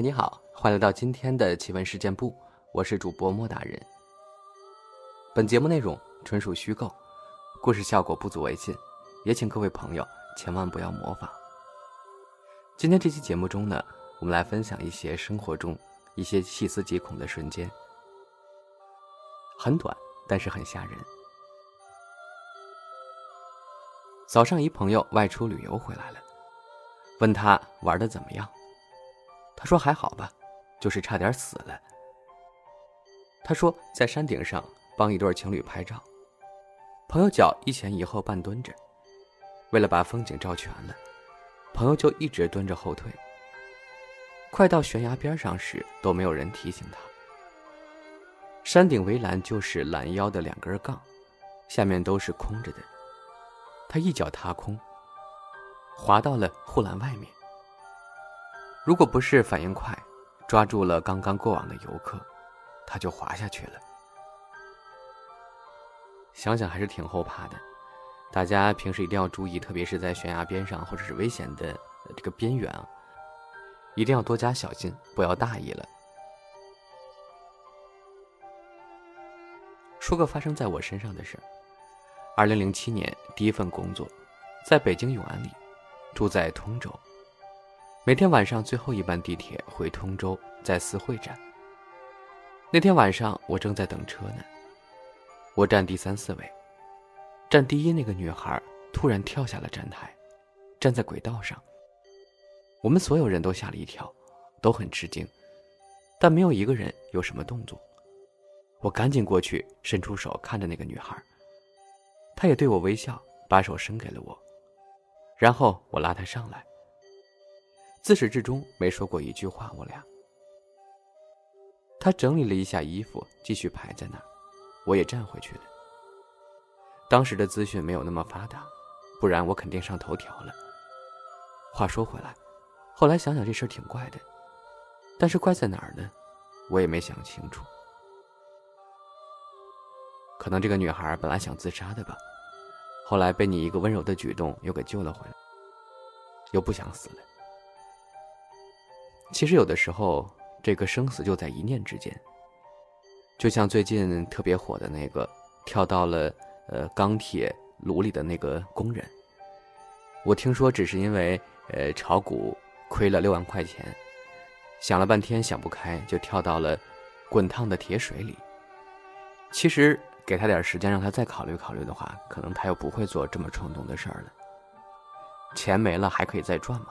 你好，欢迎来到今天的奇闻事件部，我是主播莫大人。本节目内容纯属虚构，故事效果不足为信，也请各位朋友千万不要模仿。今天这期节目中呢，我们来分享一些生活中一些细思极恐的瞬间，很短，但是很吓人。早上，一朋友外出旅游回来了，问他玩的怎么样。他说还好吧，就是差点死了。他说在山顶上帮一对情侣拍照，朋友脚一前一后半蹲着，为了把风景照全了，朋友就一直蹲着后退。快到悬崖边上时，都没有人提醒他。山顶围栏就是拦腰的两根杠，下面都是空着的。他一脚踏空，滑到了护栏外面。如果不是反应快，抓住了刚刚过往的游客，他就滑下去了。想想还是挺后怕的，大家平时一定要注意，特别是在悬崖边上或者是危险的这个边缘啊，一定要多加小心，不要大意了。说个发生在我身上的事儿：，二零零七年第一份工作，在北京永安里，住在通州。每天晚上最后一班地铁回通州，在四惠站。那天晚上我正在等车呢，我站第三四位，站第一那个女孩突然跳下了站台，站在轨道上。我们所有人都吓了一跳，都很吃惊，但没有一个人有什么动作。我赶紧过去伸出手看着那个女孩，她也对我微笑，把手伸给了我，然后我拉她上来。自始至终没说过一句话，我俩。他整理了一下衣服，继续排在那儿，我也站回去了。当时的资讯没有那么发达，不然我肯定上头条了。话说回来，后来想想这事儿挺怪的，但是怪在哪儿呢？我也没想清楚。可能这个女孩本来想自杀的吧，后来被你一个温柔的举动又给救了回来，又不想死了。其实有的时候，这个生死就在一念之间。就像最近特别火的那个跳到了呃钢铁炉里的那个工人，我听说只是因为呃炒股亏了六万块钱，想了半天想不开，就跳到了滚烫的铁水里。其实给他点时间，让他再考虑考虑的话，可能他又不会做这么冲动的事儿了。钱没了还可以再赚嘛，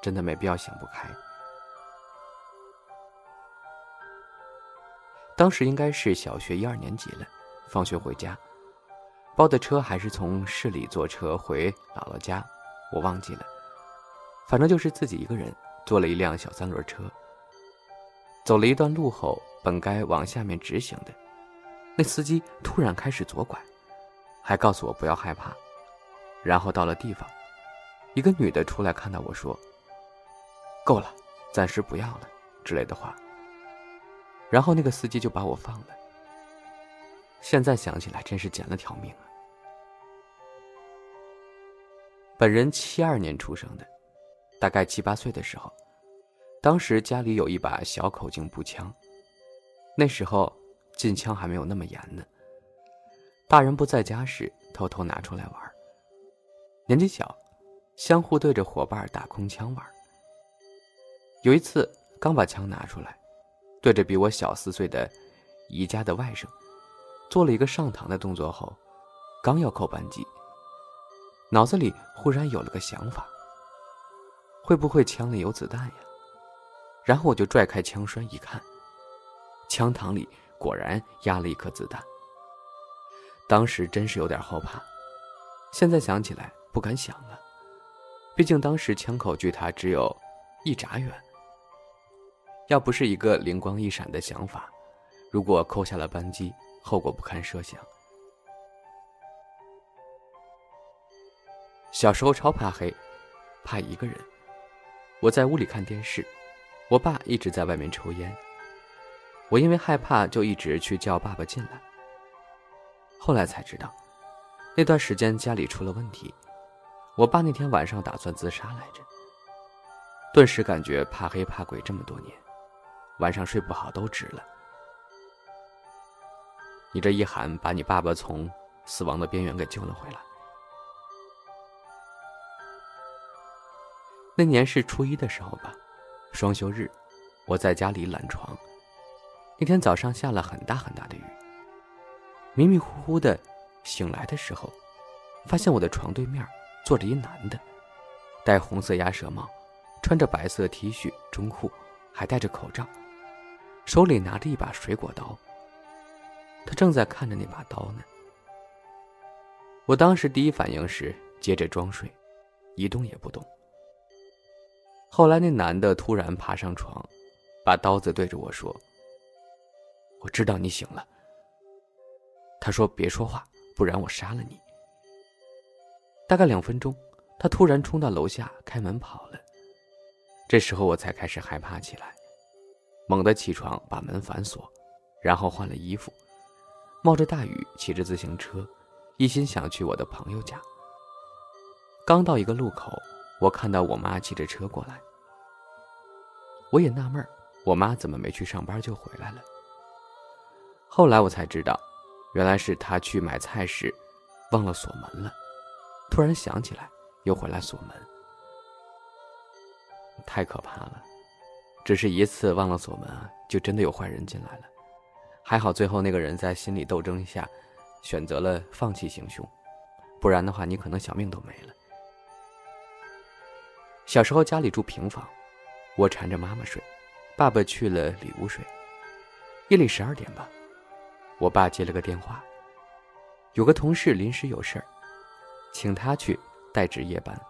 真的没必要想不开。当时应该是小学一二年级了，放学回家，包的车还是从市里坐车回姥姥家，我忘记了，反正就是自己一个人坐了一辆小三轮车。走了一段路后，本该往下面直行的，那司机突然开始左拐，还告诉我不要害怕，然后到了地方，一个女的出来看到我说：“够了，暂时不要了”之类的话。然后那个司机就把我放了。现在想起来，真是捡了条命啊！本人七二年出生的，大概七八岁的时候，当时家里有一把小口径步枪，那时候禁枪还没有那么严呢。大人不在家时，偷偷拿出来玩。年纪小，相互对着伙伴打空枪玩。有一次，刚把枪拿出来。对着比我小四岁的姨家的外甥，做了一个上膛的动作后，刚要扣扳机，脑子里忽然有了个想法：会不会枪里有子弹呀？然后我就拽开枪栓一看，枪膛里果然压了一颗子弹。当时真是有点后怕，现在想起来不敢想了，毕竟当时枪口距他只有一拃远。要不是一个灵光一闪的想法，如果扣下了扳机，后果不堪设想。小时候超怕黑，怕一个人。我在屋里看电视，我爸一直在外面抽烟。我因为害怕，就一直去叫爸爸进来。后来才知道，那段时间家里出了问题，我爸那天晚上打算自杀来着。顿时感觉怕黑怕鬼这么多年，晚上睡不好都值了。你这一喊，把你爸爸从死亡的边缘给救了回来。那年是初一的时候吧，双休日，我在家里懒床。那天早上下了很大很大的雨，迷迷糊糊的醒来的时候，发现我的床对面坐着一男的，戴红色鸭舌帽，穿着白色 T 恤中裤，还戴着口罩，手里拿着一把水果刀。他正在看着那把刀呢。我当时第一反应是接着装睡，一动也不动。后来那男的突然爬上床，把刀子对着我说：“我知道你醒了。”他说：“别说话，不然我杀了你。”大概两分钟，他突然冲到楼下开门跑了。这时候我才开始害怕起来，猛地起床把门反锁，然后换了衣服。冒着大雨，骑着自行车，一心想去我的朋友家。刚到一个路口，我看到我妈骑着车过来。我也纳闷我妈怎么没去上班就回来了？后来我才知道，原来是她去买菜时忘了锁门了，突然想起来又回来锁门。太可怕了，只是一次忘了锁门啊，就真的有坏人进来了。还好，最后那个人在心理斗争下，选择了放弃行凶，不然的话，你可能小命都没了。小时候家里住平房，我缠着妈妈睡，爸爸去了里屋睡。夜里十二点吧，我爸接了个电话，有个同事临时有事儿，请他去代值夜班。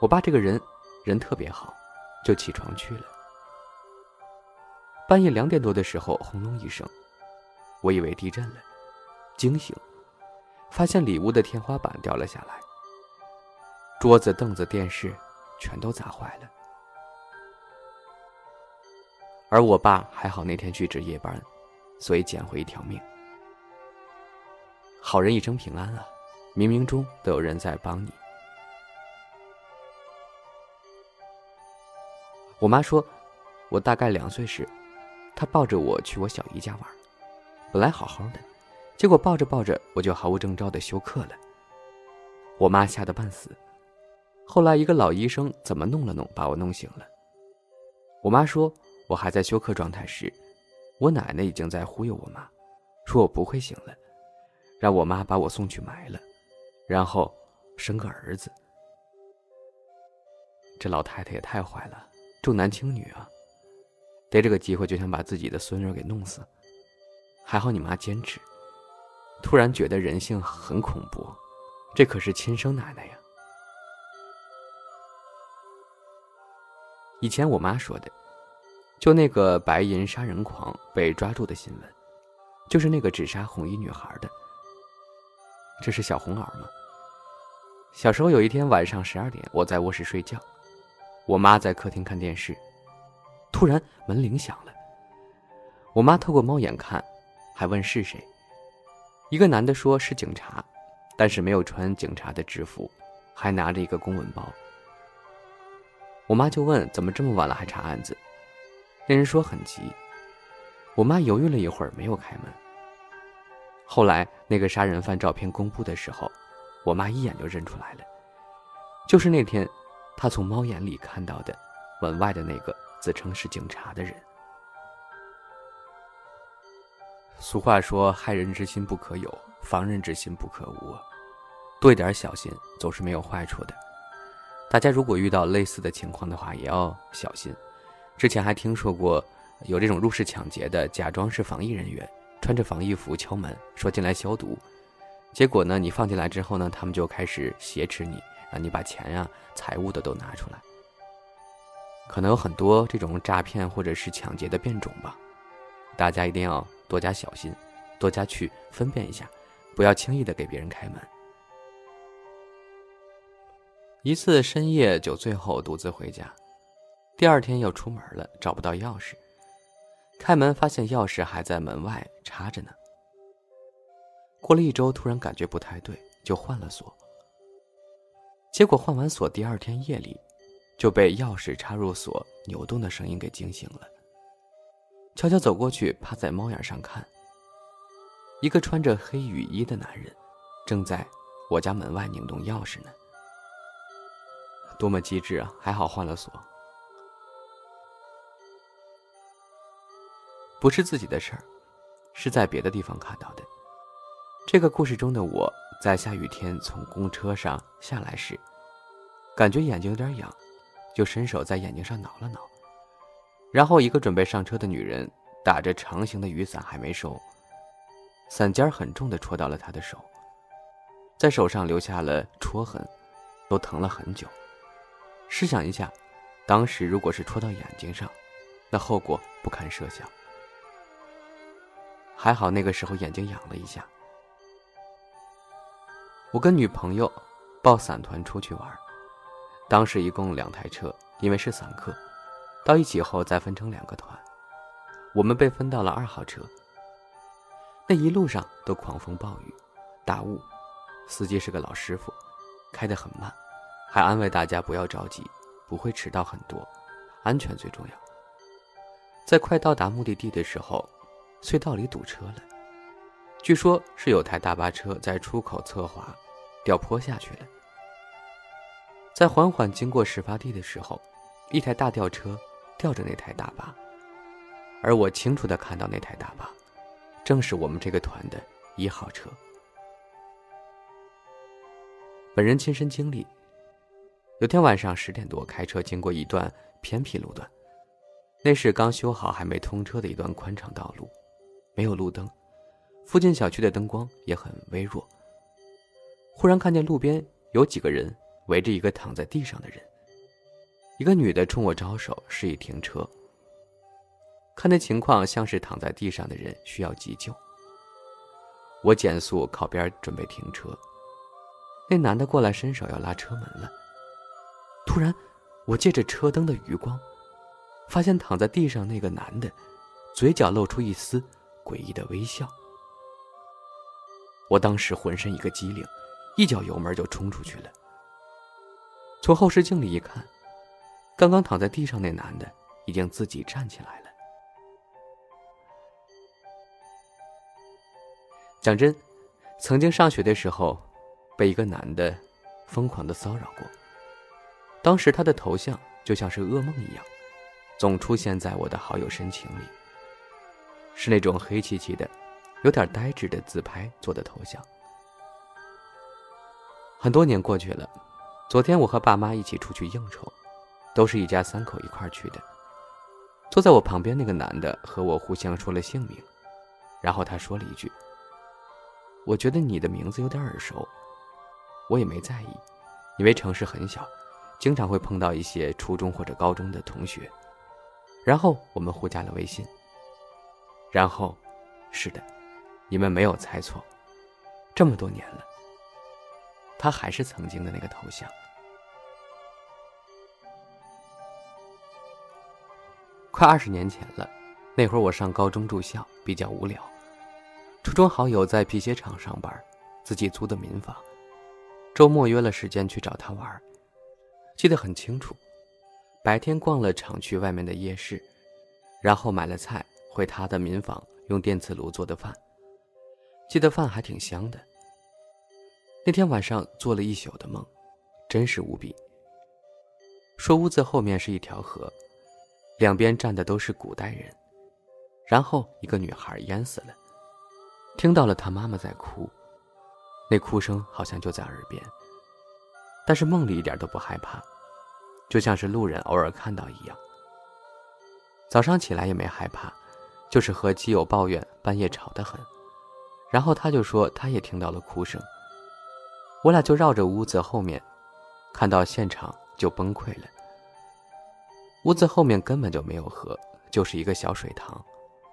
我爸这个人人特别好，就起床去了。半夜两点多的时候，轰隆一声，我以为地震了，惊醒，发现里屋的天花板掉了下来，桌子、凳子、电视全都砸坏了。而我爸还好，那天去值夜班，所以捡回一条命。好人一生平安啊！冥冥中都有人在帮你。我妈说，我大概两岁时。她抱着我去我小姨家玩，本来好好的，结果抱着抱着我就毫无征兆的休克了。我妈吓得半死，后来一个老医生怎么弄了弄，把我弄醒了。我妈说我还在休克状态时，我奶奶已经在忽悠我妈，说我不会醒了，让我妈把我送去埋了，然后生个儿子。这老太太也太坏了，重男轻女啊！逮这个机会就想把自己的孙女给弄死，还好你妈坚持。突然觉得人性很恐怖，这可是亲生奶奶呀。以前我妈说的，就那个白银杀人狂被抓住的新闻，就是那个只杀红衣女孩的。这是小红袄吗？小时候有一天晚上十二点，我在卧室睡觉，我妈在客厅看电视。突然门铃响了，我妈透过猫眼看，还问是谁。一个男的说是警察，但是没有穿警察的制服，还拿着一个公文包。我妈就问怎么这么晚了还查案子，那人说很急。我妈犹豫了一会儿没有开门。后来那个杀人犯照片公布的时候，我妈一眼就认出来了，就是那天他从猫眼里看到的门外的那个。自称是警察的人。俗话说：“害人之心不可有，防人之心不可无。”多一点小心总是没有坏处的。大家如果遇到类似的情况的话，也要小心。之前还听说过有这种入室抢劫的，假装是防疫人员，穿着防疫服敲门，说进来消毒。结果呢，你放进来之后呢，他们就开始挟持你，让你把钱呀、财物的都拿出来。可能有很多这种诈骗或者是抢劫的变种吧，大家一定要多加小心，多加去分辨一下，不要轻易的给别人开门。一次深夜酒醉后独自回家，第二天要出门了，找不到钥匙，开门发现钥匙还在门外插着呢。过了一周，突然感觉不太对，就换了锁。结果换完锁，第二天夜里。就被钥匙插入锁扭动的声音给惊醒了。悄悄走过去，趴在猫眼上看。一个穿着黑雨衣的男人，正在我家门外拧动钥匙呢。多么机智啊！还好换了锁。不是自己的事儿，是在别的地方看到的。这个故事中的我在下雨天从公车上下来时，感觉眼睛有点痒，就伸手在眼睛上挠了挠。然后，一个准备上车的女人打着长形的雨伞还没收，伞尖很重的戳到了她的手，在手上留下了戳痕，都疼了很久。试想一下，当时如果是戳到眼睛上，那后果不堪设想。还好那个时候眼睛痒了一下。我跟女朋友报伞团出去玩，当时一共两台车，因为是散客。到一起后，再分成两个团，我们被分到了二号车。那一路上都狂风暴雨、大雾，司机是个老师傅，开得很慢，还安慰大家不要着急，不会迟到很多，安全最重要。在快到达目的地的时候，隧道里堵车了，据说是有台大巴车在出口侧滑，掉坡下去了。在缓缓经过事发地的时候，一台大吊车。吊着那台大巴，而我清楚的看到那台大巴，正是我们这个团的一号车。本人亲身经历：有天晚上十点多，开车经过一段偏僻路段，那是刚修好还没通车的一段宽敞道路，没有路灯，附近小区的灯光也很微弱。忽然看见路边有几个人围着一个躺在地上的人。一个女的冲我招手，示意停车。看那情况，像是躺在地上的人需要急救。我减速靠边准备停车，那男的过来伸手要拉车门了。突然，我借着车灯的余光，发现躺在地上那个男的，嘴角露出一丝诡异的微笑。我当时浑身一个机灵，一脚油门就冲出去了。从后视镜里一看。刚刚躺在地上那男的已经自己站起来了。讲真，曾经上学的时候，被一个男的疯狂的骚扰过。当时他的头像就像是噩梦一样，总出现在我的好友申请里。是那种黑漆漆的、有点呆滞的自拍做的头像。很多年过去了，昨天我和爸妈一起出去应酬。都是一家三口一块去的。坐在我旁边那个男的和我互相说了姓名，然后他说了一句：“我觉得你的名字有点耳熟。”我也没在意，因为城市很小，经常会碰到一些初中或者高中的同学。然后我们互加了微信。然后，是的，你们没有猜错，这么多年了，他还是曾经的那个头像。快二十年前了，那会儿我上高中住校，比较无聊。初中好友在皮鞋厂上班，自己租的民房。周末约了时间去找他玩，记得很清楚。白天逛了厂区外面的夜市，然后买了菜回他的民房，用电磁炉做的饭。记得饭还挺香的。那天晚上做了一宿的梦，真实无比。说屋子后面是一条河。两边站的都是古代人，然后一个女孩淹死了，听到了她妈妈在哭，那哭声好像就在耳边，但是梦里一点都不害怕，就像是路人偶尔看到一样。早上起来也没害怕，就是和基友抱怨半夜吵得很，然后他就说他也听到了哭声，我俩就绕着屋子后面，看到现场就崩溃了。屋子后面根本就没有河，就是一个小水塘，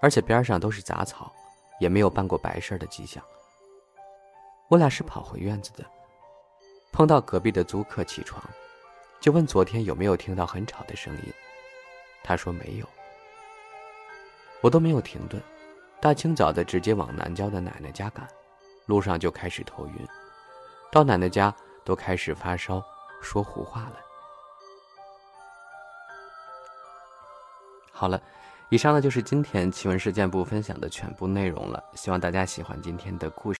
而且边上都是杂草，也没有办过白事的迹象。我俩是跑回院子的，碰到隔壁的租客起床，就问昨天有没有听到很吵的声音。他说没有。我都没有停顿，大清早的直接往南郊的奶奶家赶，路上就开始头晕，到奶奶家都开始发烧说胡话了。好了以上呢就是今天奇闻事件部分享的全部内容了希望大家喜欢今天的故事。